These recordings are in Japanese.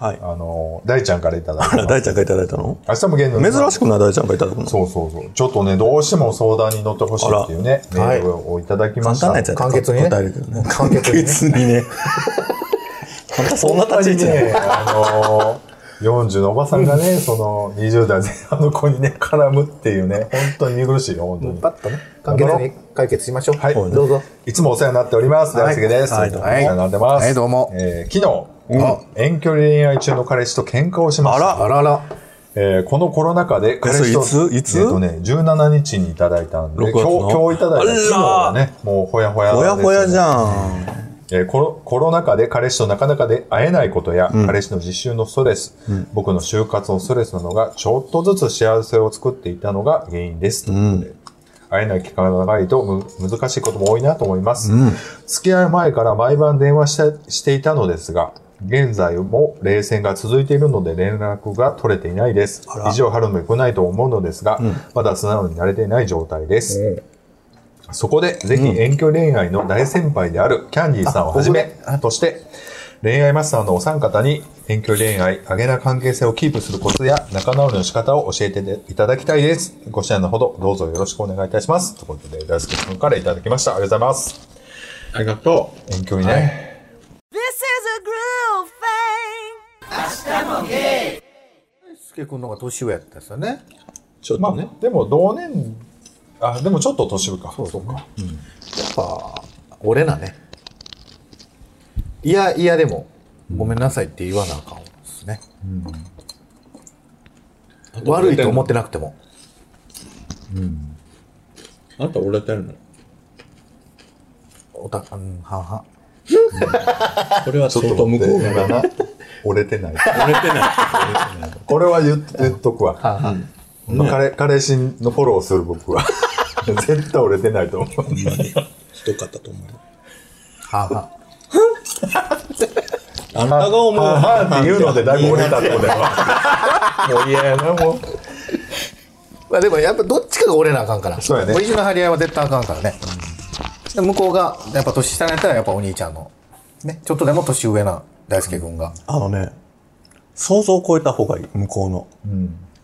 はいあの、大ちゃんからいただいた。大ちゃんがいただいたの？明日も芸能珍しくない大ちゃんがいただくの？そうそうそう。ちょっとね、どうしても相談に乗ってほしいっていうね、メらールをいただきました。簡単なやつやったら簡潔にね。簡潔にね潔にね。あんたそんな立ち位置ね、あのー、40のおばさんがね、その20代前半の子にね、絡むっていうね、本当に見苦しいよ、本当に。パッとね、簡潔に解決しましょう。はいどうぞ。いつもお世話になっております。はい大輔です。はいお世話になってます。はいどうもえー昨日、遠距離恋愛中の彼氏と喧嘩をしました。あらら。えーこのコロナ禍で彼氏と、いつ？いつ？えっとね、17日にいただいたんで、6月の。今日、今日いただいた。昨日はね、もうほやほやですほやほやじゃん。えーコロコロナ禍で彼氏となかなかで会えないことや、彼氏の実習のストレス、僕の就活のストレスなどがちょっとずつ幸せを作っていたのが原因です。ということで会えない期間が長いとむ難しいことも多いなと思います。付き合う前から毎晩電話してしていたのですが、現在も冷戦が続いているので連絡が取れていないです。意地を張るのも良くないと思うのですが、まだ素直になれていない状態です。そこで、ぜひ遠距離恋愛の大先輩であるキャンディーさんをはじめ、として、恋愛マスターのお三方に遠距離恋愛、上げな関係性をキープするコツや仲直りの仕方を教えていただきたいです。ご支援のほど、どうぞよろしくお願いいたします。ということで、大輔さんからいただきました。ありがとうございます。ありがと遠距離ね。This すけくんの方が年上やったですよね。う。ちょっまあとね。、でも同年、あ、でもちょっと年上か。そうそうか。やっぱ、俺なね。いや、いやでも、ごめんなさいって言わなあかんですね。悪いと思ってなくても。あんた折れてるの？おた、うん、はんはん。これは相当向こうが。な。折れてない。折れてない。これは言っ言っとくわ。彼彼氏のフォローする僕は。絶対折れてないと思う。一方と思う。はんはん。あんたが思う。ははって言うのでだいぶ折れたってことやわ。もう嫌やな、もう。まあでもやっぱどっちかが折れなあかんから。そうやね意地の張り合いは絶対あかんからね。で向こうが、やっぱ年下のやったらやっぱお兄ちゃんの、ね、ちょっとでも年上な大輔君が。あのね、想像を超えた方がいい、向こうの。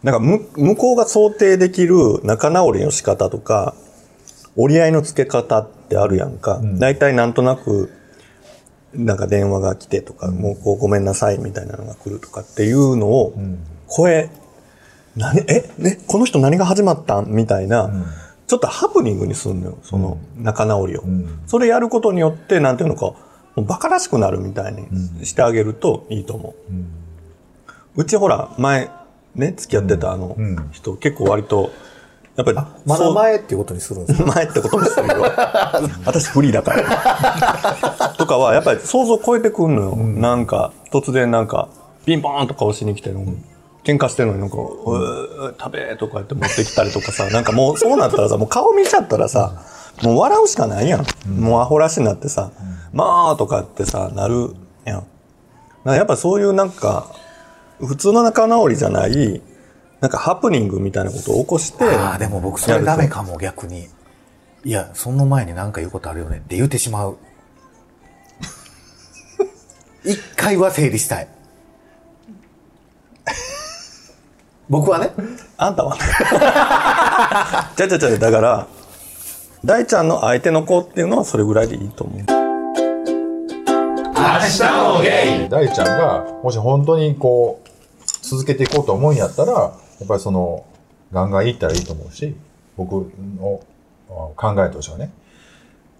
なんかむ、向こうが想定できる仲直りの仕方とか、折り合いのつけ方ってあるやんか。大体なんとなく、なんか電話が来てとか、もうこうごめんなさいみたいなのが来るとかっていうのを、超え、何、え、ね、この人何が始まったんみたいな、ちょっとハプニングにすんのよ、その仲直りを。それやることによって、なんていうのか、もうバカらしくなるみたいにしてあげるといいと思う。うちほら、前、ね、付き合ってたあの人、結構割と、やっぱり、まだ前っていうことにするんですよ。前ってことにするよ。私フリーだから。とかは、やっぱり想像超えてくんのよ。なんか、突然なんか、ピンポーンとか押しに来てるの。喧嘩してるのになんか、うー食べとか言って持ってきたりとかさ、なんかもうそうなったらさ、もう顔見ちゃったらさ、もう笑うしかないやん。もうアホらしになってさ、まあとかってさ、なるやん。やっぱそういうなんか、普通の仲直りじゃない、なんかハプニングみたいなことを起こして、ああ、でも僕それダメかも、逆に。いや、その前に何か言うことあるよねって言ってしまう。一回は整理したい。僕はね。あんたはね。じゃじゃじゃだから、大ちゃんの相手の子っていうのはそれぐらいでいいと思う。大ちゃんが、もし本当にこう、続けていこうと思うんやったら、やっぱりその、ガンガンいったらいいと思うし、僕のあ考えとしてはね。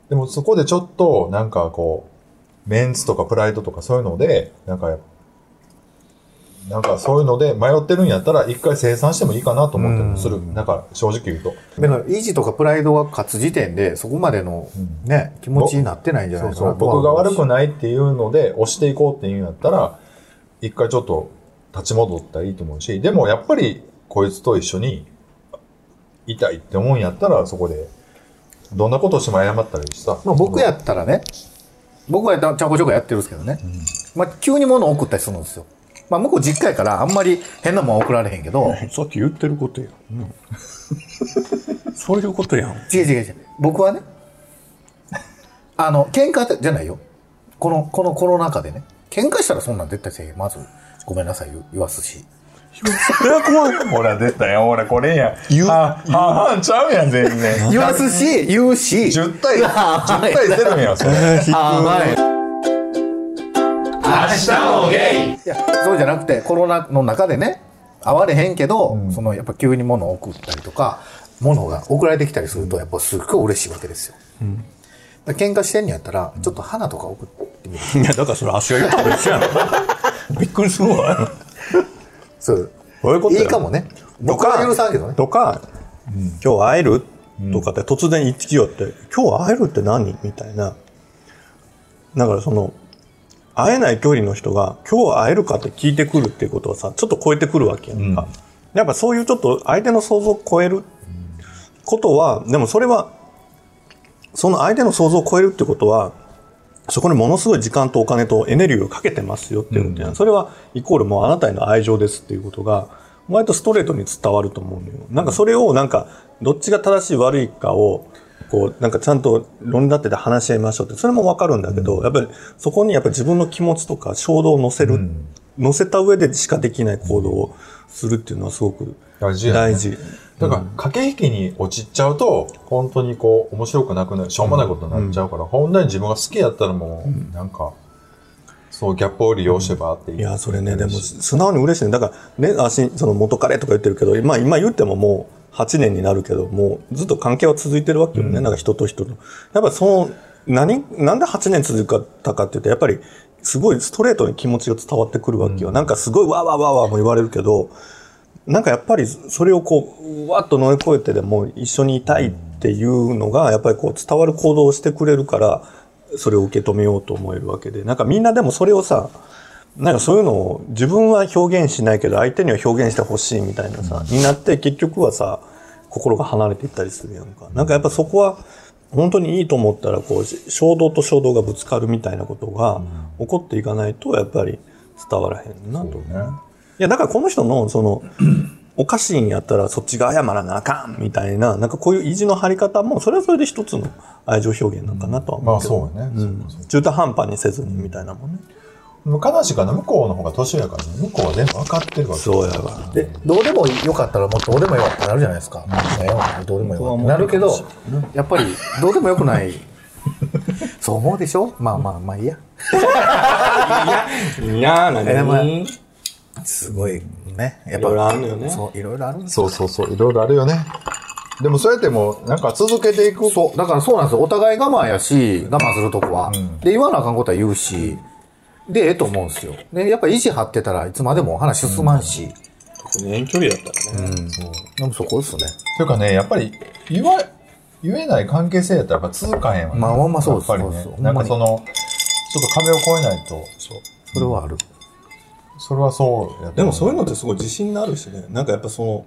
でもそこでちょっと、なんかこう、メンツとかプライドとかそういうので、なんか、なんかそういうので迷ってるんやったら、一回清算してもいいかなと思ったりもする。なんか正直言うと。だから、意地とかプライドが勝つ時点で、そこまでのね、気持ちになってないんじゃなそうそう。いかなとは僕が悪くい。ないっていうので、押していこうっていうんやったら、一回ちょっと立ち戻ったらいいと思うし、でもやっぱりこいつと一緒にいたいって思うんやったら、そこで、どんなことをしても謝ったらいいしさ。まあ僕やったらね、僕はちゃこちょこやってるんですけどね。まあ急に物を送ったりするんですよ。まあ向こう実家やからあんまり変なもん送られへんけど、さっき言ってることやん。そういうことやん。違う違う違う。僕はね、あの、喧嘩じゃないよ。この、このコロナ禍でね。喧嘩したらそんなん絶対せえ。まず。ごめんなさい言言わすしそれは怖い。ほら、出たよ。ほら、これやん。言うあ、半々ちゃうやん、全然。言わすし言うし10対、10 はい対0やん、それ。あはい明日もゲイ。いやそうじゃなくてコロナの中でね会われへんけど、そのやっぱ急に物を送ったりとか物が送られてきたりするとやっぱすっごい嬉しいわけですよ、だから喧嘩してんのやったらちょっと花とか送ってみる。いや、だからそれ足が言ったら一緒やん。びっくりするわ。そう。そういうことや？いいかもね。僕は許さんけどね。とか、今日会える？とかって突然言ってきよって、今日会えるって何？みたいな。だからその、会えない距離の人が今日会えるかって聞いてくるっていうことはさ、ちょっと超えてくるわけやんか。やっぱそういうちょっと相手の想像を超えることは、でもそれは、その相手の想像を超えるってことは、そこにものすごい時間とお金とエネルギーをかけてますよっていうことやんそれはイコールもうあなたへの愛情ですっていうことが、割とストレートに伝わると思うのよ。なんかそれをなんか、どっちが正しい悪いかを、こう、なんかちゃんと論理立てて話し合いましょうって、それもわかるんだけど、やっぱりそこにやっぱり自分の気持ちとか衝動を乗せる、乗せた上でしかできない行動をするっていうのはすごく大事大事。だから、駆け引きに落ちちゃうと、本当にこう、面白くなくなる、しょうもないことになっちゃうから、本来自分が好きやったらもう、なんか、そう、ギャップを利用してばって。いや、それね、でも、素直に嬉しいね。だから、ね、あし、その元彼とか言ってるけど、まあ今言ってももう8年になるけど、もうずっと関係は続いてるわけよね。なんか人と人と。やっぱその、何、なんで8年続かったかっていうと、やっぱり、すごいストレートに気持ちが伝わってくるわけよ。なんかすごいわーわーわーわーも言われるけど、なんかやっぱりそれをこう、わっと乗り越えてでも一緒にいたいっていうのが、やっぱりこう伝わる行動をしてくれるから、それを受け止めようと思えるわけで。なんかみんなでもそれをさ、なんかそういうのを自分は表現しないけど相手には表現してほしいみたいなさ、になって結局はさ、心が離れていったりするやんか。なんかやっぱそこは本当にいいと思ったらこう、衝動と衝動がぶつかるみたいなことが起こっていかないとやっぱり伝わらへんなと。ね。いや、だからこの人の、その、おかしいんやったらそっちが謝らなあかんみたいな、なんかこういう意地の張り方も、それはそれで一つの愛情表現なのかなとは思まあうけど。そうやね。うん中途半端にせずにみたいなもんね。悲しいかな、向こうの方が年やからね、向こうは全部分かってるわけ。そうやわ。でどうでもよかったらもうどうでもよかってなるじゃないですか、ええわどうでもよかってなるけどやっぱりどうでもよくないそう思うでしょまあまあまあいいやいやー、何えまあすごいねやっぱいろいろあるよねそういろいろあるそうそうそう、いろいろあるよね。でもそうやっても、なんか続けていく。そうだからそうなんですよお互い我慢やし我慢するとこは、で言わなあかんことは言うしでええと思うんですよ。でやっぱ意地張ってたらいつまでも話進まんし、遠距離だったらね。でもそこですね。というかね、やっぱり、言わ、言えない関係性やったらやっぱ続かへんわ、ね。まあほんまそうですやっぱりね。そうそうなんかその、ちょっと壁を越えないと、そう。それはある、それはそうやとでもそういうののってすごい自信になるしね。なんかやっぱその、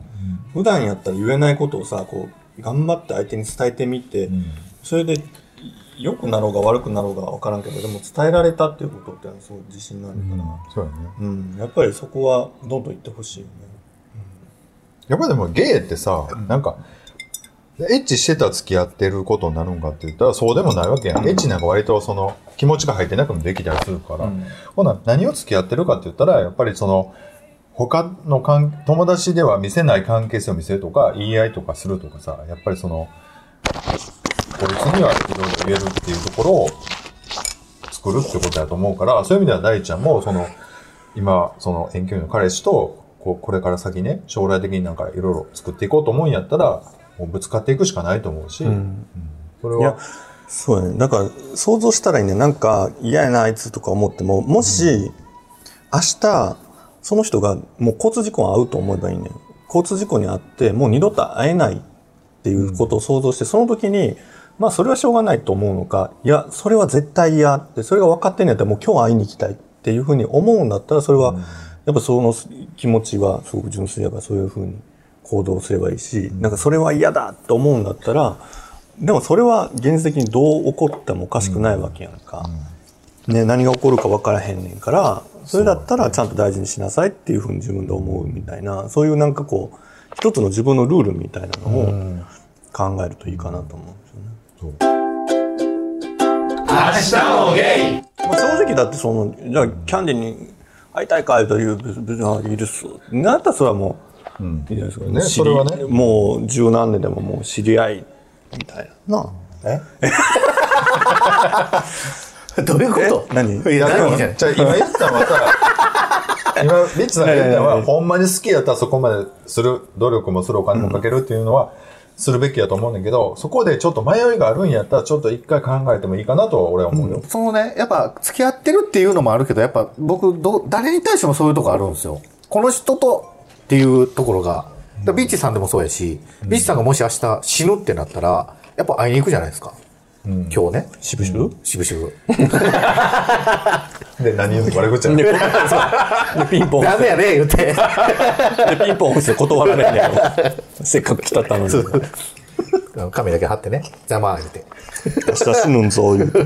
普段やったら言えないことをさ、こう、頑張って相手に伝えてみて、それで、良くなろうが悪くなろうが分からんけど、でも伝えられたっていうことってのはすごい自信になるから、そうやね。うん、やっぱりそこはどんどん言ってほしいよね。やっぱりでもゲイってさ、なんか、エッチしてたら付き合ってることになるんかって言ったらそうでもないわけやん。エッチなんか割とその気持ちが入ってなくてもできたりするから。ほな、何を付き合ってるかって言ったら、やっぱりその、他の関友達では見せない関係性を見せるとか、言い合いとかするとかさ、やっぱりその、こいつにはいろいろ言えるっていうところを作るってことだと思うから、そういう意味では大ちゃんも、その、今、その遠距離の彼氏と、こう、これから先ね、将来的になんかいろいろ作っていこうと思うんやったら、もうぶつかっていくしかないと思うし、うんそれは、、そうやね。だから、想像したらいいね。なんか、嫌やな、あいつとか思っても、もし、明日、その人がもう交通事故に遭うと思えばいいね。交通事故に遭って、もう二度と会えないっていうことを想像して、その時に、まあ、それはしょうがないと思うのか、いや、それは絶対嫌って、それが分かってんやったら、もう今日会いに行きたいっていうふうに思うんだったら、それは、やっぱその気持ちはすごく純粋だから、そういうふうに行動すればいいし、なんかそれは嫌だと思うんだったら、でもそれは現実的にどう起こってもおかしくないわけやんか。ね、何が起こるか分からへんねんから、それだったらちゃんと大事にしなさいっていうふうに自分で思うみたいな、そういうなんかこう、一つの自分のルールみたいなのを考えるといいかなと思うんですよね。明日もゲイ。まあ、正直だってその、じゃあキャンディーに会いたいかいという、別にあいいです。なったらそれはもう、いいじゃないですか。ねそれはね。もう十何年でももう知り合いみたいな。なあ。え？どういうこと？え？何？いや、何？じゃないじゃあ今言ったのはさ、今、リッチさんが言ったのは、ほんまに好きやったらそこまでする、努力もする、お金もかけるっていうのは、するべきやと思うんだけど、そこでちょっと迷いがあるんやったら、ちょっと一回考えてもいいかなと俺は思うよ。そのね、やっぱ付き合ってるっていうのもあるけど、やっぱ僕、ど、誰に対してもそういうとこあるんですよ。この人とっていうところが、ビッチさんでもそうやし、ビッチさんがもし明日死ぬってなったら、やっぱ会いに行くじゃないですか。今日ね。しぶしぶしぶしぶ。で、何言うの？悪口やねん で、ピンポン押ダメやね、言って。でピンポン押して断られへんやろ。せっかく来たったのに。髪だけ貼ってね。邪魔言って。明日死ぬんぞ、言うて。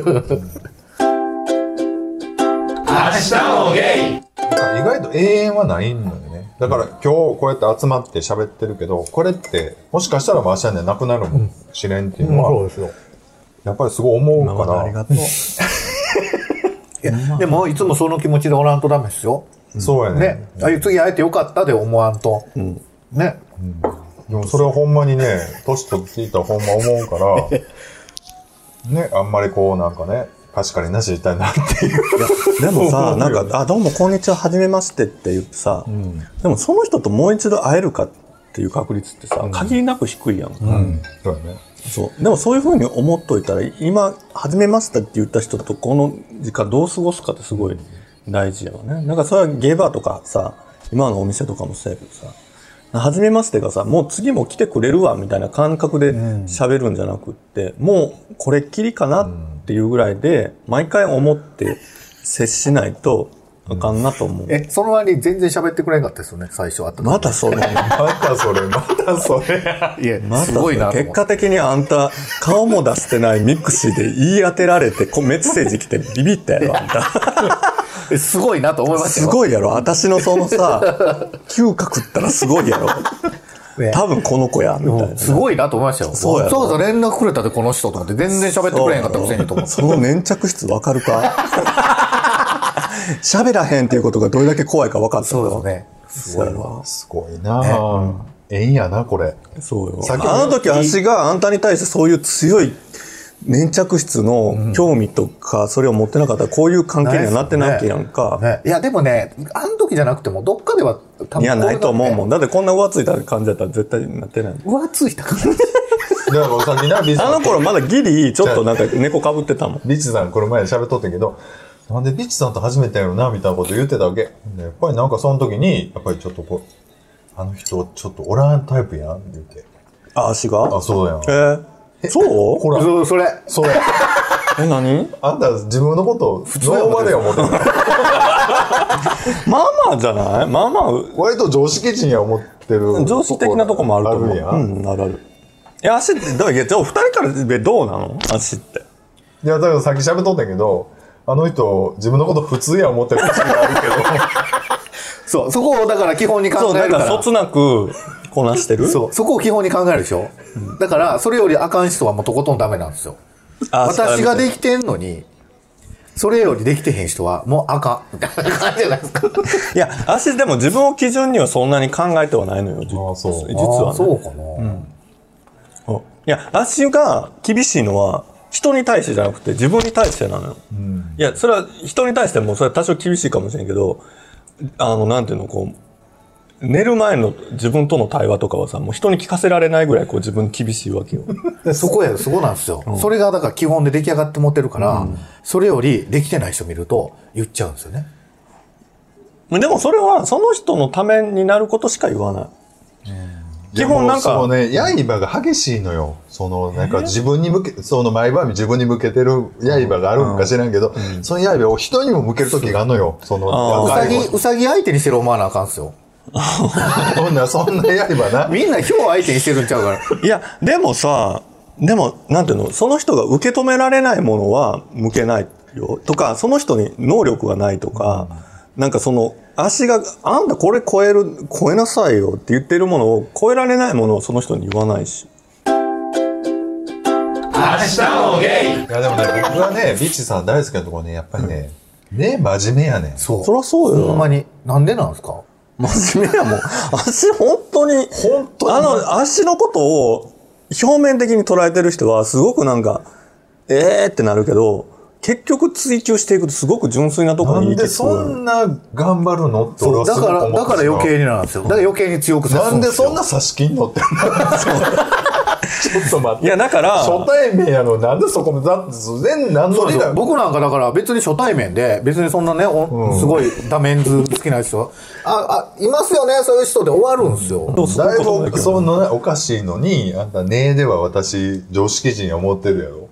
意外と永遠はないのよね。だから今日こうやって集まって喋ってるけど、これって、もしかしたらもう明日にはなくなるかもしれんっていうのは、ですよ。やっぱりすごい思うまから、ありがとう。いや、でも、いつもその気持ちでおらんとダメですよ。そうやね。ね。あ次会えてよかったで思わんと。ね。でもそれはほんまにね、年取っていったらほんま思うから、ね、あんまりこうなんかね、貸し借りなししたいなっていう。でもさ、なんか、あ、どうもこんにちは、はじめましてって言ってさ、でもその人ともう一度会えるかっていう確率ってさ、限りなく低いやん。そうやね。そう。でもそういうふうに思っといたら、今、はじめましてって言った人とこの時間どう過ごすかってすごい大事やわね。なんかそれはゲーバーとかさ、今のお店とかもそうやけどさ、はじめましてがさ、もう次も来てくれるわみたいな感覚で喋るんじゃなくって、もうこれっきりかなっていうぐらいで、毎回思って接しないとあかんなと思う。え、その割に全然喋ってくれんかったですよね、最初会った時またそれ。またそれ、またそれ。いや、またすごいな結果的にあんた、顔も出してないミクシーで言い当てられて、こうメッセージ来てビビったやろ、あんた。えすごいなと思いましたよ。すごいやろ私のそのさ、嗅覚ったらすごいやろね多分この子や、みたいな。すごいなと思いましたよ。そうやろそうそう連絡くれたでこの人と思って、全然喋ってくれへんかったくせにと思って。その粘着質わかるか？喋らへんっていうことがどれだけ怖いか分かったそうですね。すごいわ。すごいなぁ。ええんやな、これ。そうよ。あの時私があんたに対してそういう強い粘着質の興味とか、それを持ってなかったらこういう関係にはなってないわけやんか。ね、いや、でもね、あの時じゃなくても、どっかでは多いや、ないと思うもん。ん。だってこんな浮ついた感じだったら絶対なってない。浮ついた感じ。あの頃まだギリ、ちょっとなんか猫かぶってたもん。ビッチさんこの前喋っとったけど、なんでビッチさんと初めてやろな、みたいなこと言ってたわけ。でやっぱりなんかその時に、やっぱりちょっとこう、あの人ちょっとおらんタイプやん、って言って。あ、足が？あ、そうやん。えー、そう？ほら、そうそれ。それ。え、何？あんた自分のことを普通のまで思ってた。まあまあじゃない？まあまあ、割と常識人や思ってる。常識的なとこもあると思う。あるんや。うん、あるある。いや、足って、どう？いや、じゃあお二人からでどうなの？足って。いや、だからさっき喋っとったけど、あの人、自分のこと普通や思ってる節があるけど、そう、そこをだから基本に考そう、えるから。なんかそつなくこなしてる？そう、そこを基本に考えるでしょ？だから、それよりあかん人はもうとことんダメなんですよ。あ私ができきてんのに、それよりできてへん人はもうあかん。みたいな感じじゃないですか。いや、足でも自分を基準にはそんなに考えてはないのよ。実は、ね。そうかな。いや、足が厳しいのは、人に対してじゃなくて自分に対してなのよ。いや、それは人に対してもそれは多少厳しいかもしれんけど、あの、なんていうの、こう、寝る前の自分との対話とかはさ、もう人に聞かせられないぐらいこう自分厳しいわけよ。で そこや、そこなんですよ。それがだから基本で出来上がって持ってるから、それよりできてない人見ると言っちゃうんですよね。でもそれはその人のためになることしか言わない。基本なんかそうね、刃が激しいのよ。その、なんか自分に向け、その毎晩自分に向けてる刃があるんか知らんけど、その刃を人にも向ける時があるのよ。その、うさぎ、うさぎ相手にしてる思わなあかんすよ。そんな、そんな刃な。みんなヒョウ相手にしてるんちゃうから。いや、でもさ、でも、なんていうの、その人が受け止められないものは向けないよ。とか、その人に能力がないとか、なんかその、足が、あんたこれ超える、超えなさいよって言ってるものを、超えられないものをその人に言わないし。いやでもね、僕はね、ビッチさん大好きなところね、やっぱりね、ね真面目やねん。そう。そりゃそうよほんまに。なんでなんですか？真面目やもん。足本当に、本当にあの、足のことを表面的に捉えてる人はすごくなんか、えーってなるけど、結局追求していくとすごく純粋なところになんでそんな頑張るのって。俺はすごくだから、思ってしまうだから余計になんですよ。だから余計に強くさなんでそんなな差し金のってちょっと待って。いや、だから、初対面やのなんでそこも、だって全何のリだ僕なんかだから別に初対面で、別にそんなね、おすごいダメンズ好きな人、あ、あ、いますよね、そういう人で終わるんですよ。だいぶそのねおかしいのに、あんたねえでは私常識人や思ってるやろ。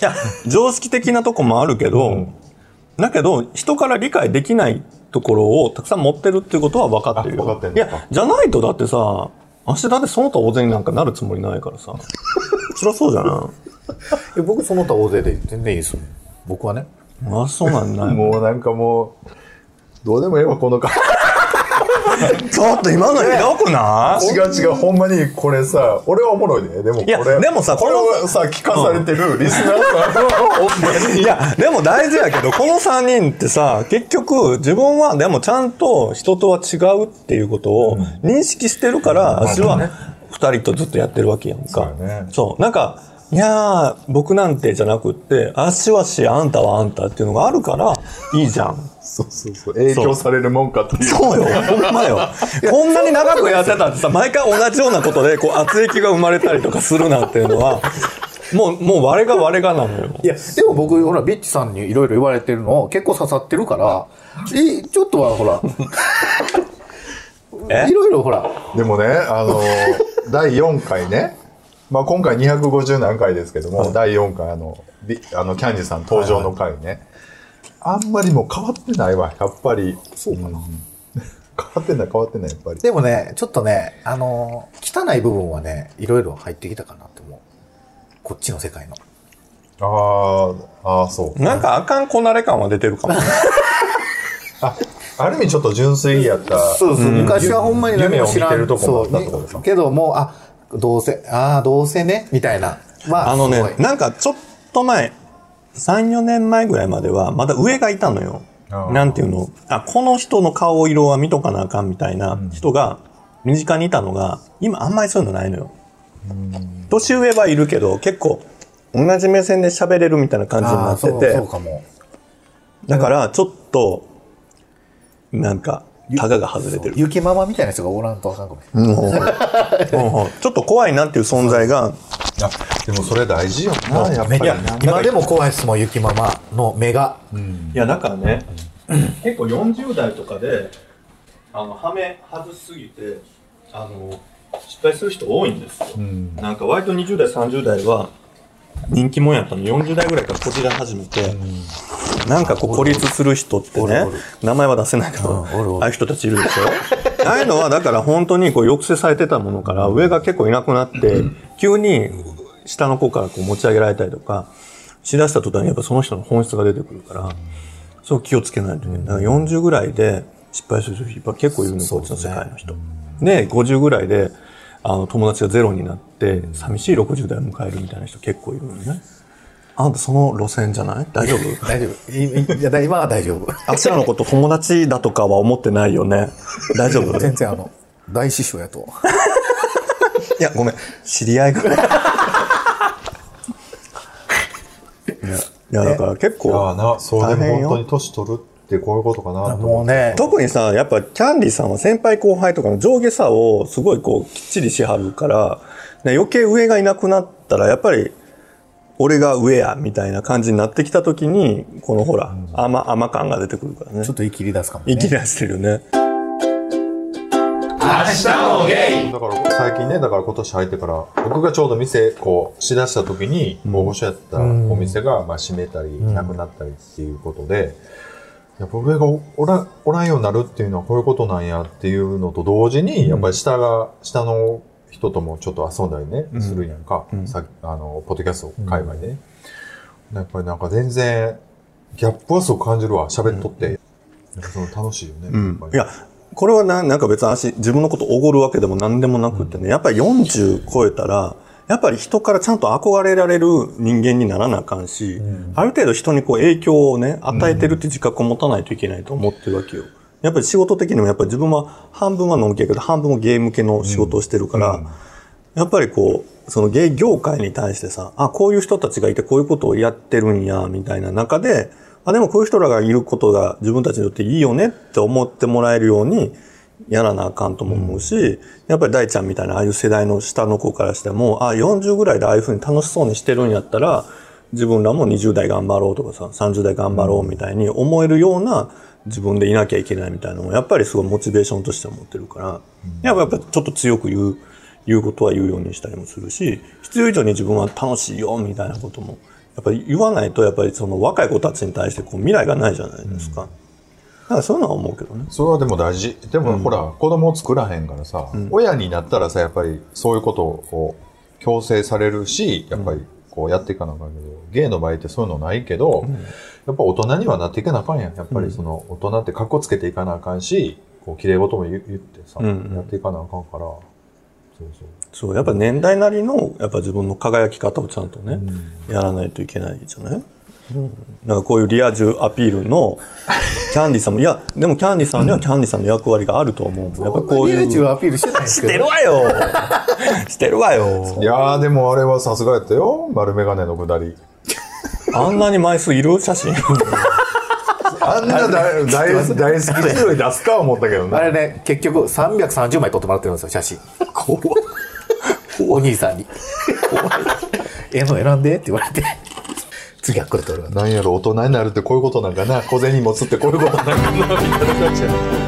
いや、常識的なとこもあるけど、だけど、人から理解できないところをたくさん持ってるっていうことは分かってるよ。いや、じゃないとだってさ、明日だってその他大勢になんかなるつもりないからさ。そりゃそうじゃない や僕その他大勢で全然いいですもん。僕はね。あ、そうなんだ。もうなんかもう、どうでもええわ、この顔。ちょっと今のひどくない？違う違う、ほんまにこれさ、俺はおもろいね。でもこいやれ、でもさこれをさ、聞かされてるリスナーさんは、ほんまに。いや、でも大事やけど、この3人ってさ、結局、自分はでもちゃんと人とは違うっていうことを認識してるから、私は2人とずっとやってるわけやんか。そうやねそう。なんか、いやー、僕なんてじゃなくって、あしはし、あんたはあんたっていうのがあるから、いいじゃん。そうそうそう。影響されるもんかっていう。そうよ、ほんまよ。こんなに長くやってたってさ、毎回同じようなことで、こう、圧力が生まれたりとかするなんていうのは、もう、もう我が我がなのよ。いや、でも僕、ほら、ビッチさんにいろいろ言われてるの結構刺さってるから、いちょっとはほら、え？いろいろほら、でもね、あの、第4回ね、まあ今回250何回ですけども、第4回あの、ビあの、キャンディさん登場の回ね、あんまりもう変わってないわ、やっぱり。そうかな。変わってない、変わってない、やっぱり。でもね、ちょっとね、あのー汚い部分はね、いろいろ入ってきたかなって思う。こっちの世界の。ああ、ああ、そう。なんかあかんこなれ感は出てるかも。あ、ある意味ちょっと純粋やった。そうそう、昔はほんまに何も知らん。夢を見てるとこもあったけどもう、あ、どうせ、ああ、どうせね、みたいな。まあ、あのねなんかちょっと前、3、4年前ぐらいまでは、まだ上がいたのよ。なんていうの？あ、この人の顔色は見とかなあかんみたいな人が身近にいたのが、今あんまりそういうのないのよ。年上はいるけど、結構同じ目線で喋れるみたいな感じになってて。だからちょっと、なんか、タガが外れてる。雪ママみたいな人がおらんとあかんかもしれない。うん。うん。うん。ちょっと怖いなっていう存在が、あ、でもそれ大事よな、やっぱりな。今でも怖いですもん、雪ママの目が。いやだからね、結構40代とかであのハメ外しすぎてあの失敗する人多いん。ですよ、ん。なん。か割と20代30代は人気者やったの。40代ぐらいからこじら始めて、なんかこう孤立する人ってね名前は出せないけど、ああいう人たちいるでしょ？ああいうのはだから本当にこう抑制されてたものから上が結構いなくなって急に下の子からこう持ち上げられたりとかしだした途端にやっぱその人の本質が出てくるから、そう気をつけないとね。だから40ぐらいで失敗する人結構いるのよ、こっちの世界の人。で、50ぐらいで、あの、友達がゼロになって、寂しい60代を迎えるみたいな人結構いるのね。あんたその路線じゃない？大丈夫？大丈夫。いいいや、だ今は大丈夫。あちらのこと友達だとかは思ってないよね。大丈夫？全然あの、大師匠やと。いや、ごめん。知り合いが。いや、いやだから結構。ああな、そうでも本当に年取るってこういうことかなと思もうね、特にさ、やっぱキャンディさんは先輩後輩とかの上下差をすごいこうきっちりしはるから、ね余計上がいなくなったらやっぱり俺が上やみたいな感じになってきた時に、このほら、甘、甘感が出てくるからねちょ。っと言い切り出すかもね。生き出してるよね。だから最近ね、だから今年入ってから、僕がちょうど店、こう、しだした時に、大御所やったお店が、まあ閉めたり、なくなったりっていうことで、やっぱ上がおおらおらんようになるっていうのはこういうことなんやっていうのと同時に、やっぱり下が、下の人ともちょっと遊んだりね、するやんか。さあの、ポッドキャスト界隈でね。やっぱりなんか全然、ギャップはすごく感じるわ、喋っとって。なんかその楽しいよね。いや、これはななんか別に私、自分のことおごるわけでも何でもなくってね、やっぱり40超えたら、やっぱり人からちゃんと憧れられる人間にならなあかんし、ある程度人にこう影響をね、与えてるって自覚を持たないといけないと思ってるわけよ。やっぱり仕事的にもやっぱり自分は半分はノン系やけど半分はゲーム系の仕事をしてるから、やっぱりこう、そのゲイ業界に対してさ、あ、こういう人たちがいてこういうことをやってるんや、みたいな中で、あ、でもこういう人らがいることが自分たちにとっていいよねって思ってもらえるようにやらなあかんとも思うし、やっぱり大ちゃんみたいなああいう世代の下の子からしても、ああ、40ぐらいでああいうふうに楽しそうにしてるんやったら、自分らも20代頑張ろうとかさ、30代頑張ろうみたいに思えるような自分でいなきゃいけないみたいなのも、やっぱりすごいモチベーションとして思ってるから、やっぱちょっと強く言う、言うことは言うようにしたりもするし、必要以上に自分は楽しいよみたいなことも、やっぱり言わないと、やっぱりその若い子たちに対してこう未来がないじゃないですか。だからそういうのは思うけどね。それはでも大事。でも、ほら、子供を作らへんからさ、親になったらさ、やっぱりそういうことを強制されるし、やっぱりこうやっていかなあかんけど、ゲイの場合ってそういうのないけど、やっぱ大人にはなっていかなあかんやん。やっぱりその大人って格好つけていかなあかんし、こう綺麗事も言言ってさ、やっていかなあかんから、そうそう。そう、やっぱ年代なりの、やっぱ自分の輝き方をちゃんとね、やらないといけないじゃない、なんかこういうリア充アピールの、キャンディさんも、いや、でもキャンディさんにはキャンディさんの役割があると思う。やっぱこういう。リア充アピールしてないんですけど。わよしてるわよいやーでもあれはさすがやったよ。丸メガネのくだり。あんなに枚数いる写真。あんな大大大好きな人に出すか思ったけどあな。れね、結局330枚撮ってもらってるんですよ、写真。お兄さんに。ええの選んでって言われて。次はこれ撮るわ。なんやろ、大人になるってこういうことなんかな。小銭持つってこういうことなんかな、みたいな感じや。